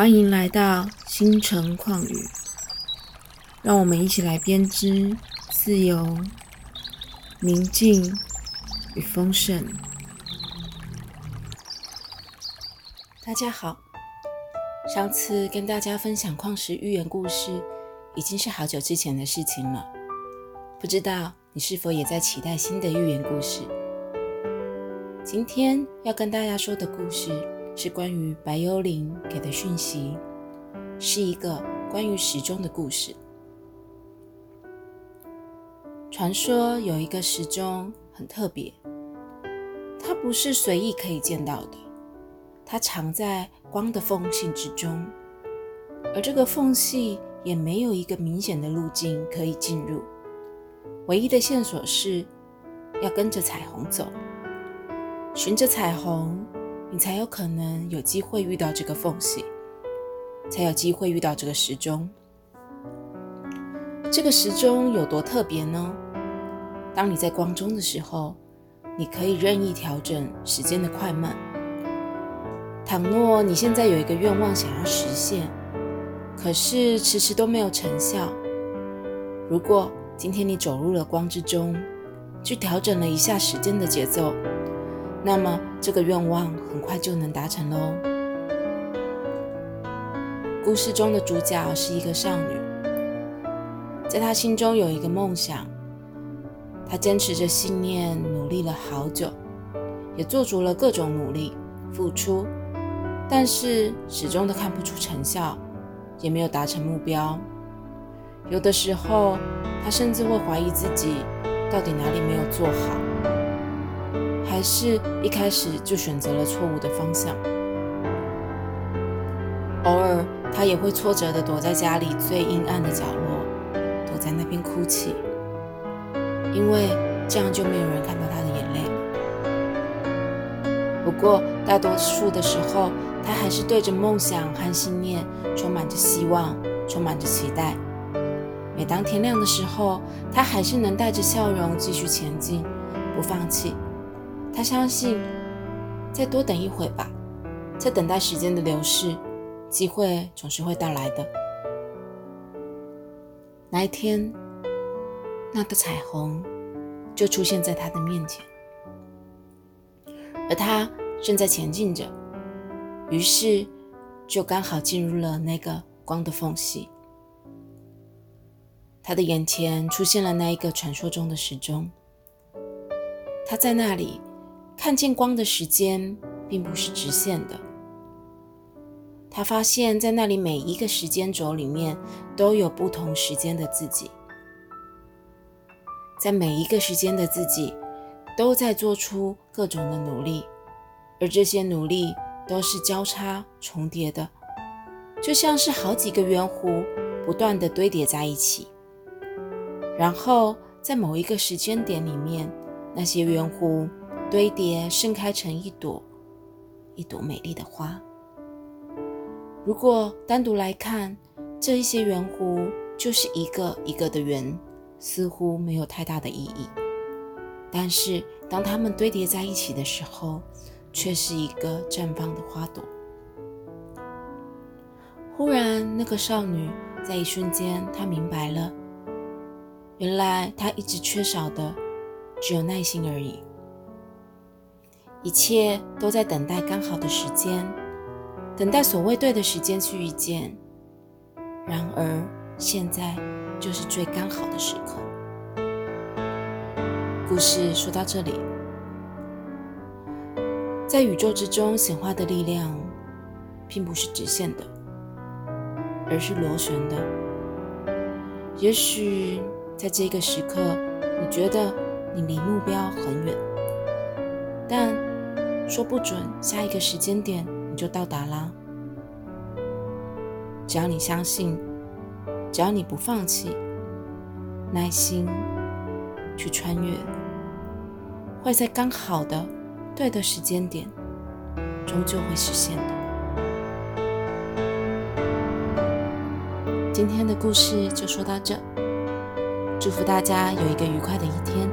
欢迎来到星辰旷语，让我们一起来编织自由、宁静与丰盛。大家好，上次跟大家分享矿石寓言故事，已经是好久之前的事情了。不知道你是否也在期待新的寓言故事？今天要跟大家说的故事。是关于白幽灵给的讯息，是一个关于时钟的故事。传说有一个时钟很特别，它不是随意可以见到的，它藏在光的缝隙之中，而这个缝隙也没有一个明显的路径可以进入。唯一的线索是要跟着彩虹走，循着彩虹。才有可能有机会遇到这个缝隙，才有机会遇到这个时钟。这个时钟有多特别呢？当你在光中的时候，你可以任意调整时间的快慢。倘若你现在有一个愿望想要实现，可是迟迟都没有成效，如果今天你走入了光之中，去调整了一下时间的节奏。那么，这个愿望很快就能达成喽。故事中的主角是一个少女，在她心中有一个梦想，她坚持着信念，努力了好久，也做足了各种努力付出，但是始终都看不出成效，也没有达成目标。有的时候，她甚至会怀疑自己到底哪里没有做好。还是一开始就选择了错误的方向。偶尔，他也会挫折的躲在家里最阴暗的角落，躲在那边哭泣，因为这样就没有人看到他的眼泪了。不过，大多数的时候，他还是对着梦想和信念充满着希望，充满着期待。每当天亮的时候，他还是能带着笑容继续前进，不放弃。他相信，再多等一会吧，在等待时间的流逝，机会总是会到来的。那一天，那个彩虹就出现在他的面前，而他正在前进着，于是就刚好进入了那个光的缝隙。他的眼前出现了那一个传说中的时钟，他在那里。看见光的时间并不是直线的。他发现，在那里每一个时间轴里面都有不同时间的自己，在每一个时间的自己都在做出各种的努力，而这些努力都是交叉重叠的，就像是好几个圆弧不断的堆叠在一起。然后在某一个时间点里面，那些圆弧。堆叠盛开成一朵一朵美丽的花。如果单独来看，这一些圆弧就是一个一个的圆，似乎没有太大的意义。但是当它们堆叠在一起的时候，却是一个绽放的花朵。忽然，那个少女在一瞬间，她明白了，原来她一直缺少的只有耐心而已。一切都在等待刚好的时间，等待所谓对的时间去遇见。然而，现在就是最刚好的时刻。故事说到这里，在宇宙之中显化的力量，并不是直线的，而是螺旋的。也许在这个时刻，你觉得你离目标很远，但。说不准下一个时间点你就到达啦。只要你相信，只要你不放弃，耐心去穿越，会在刚好的对的时间点，终究会实现的。今天的故事就说到这，祝福大家有一个愉快的一天。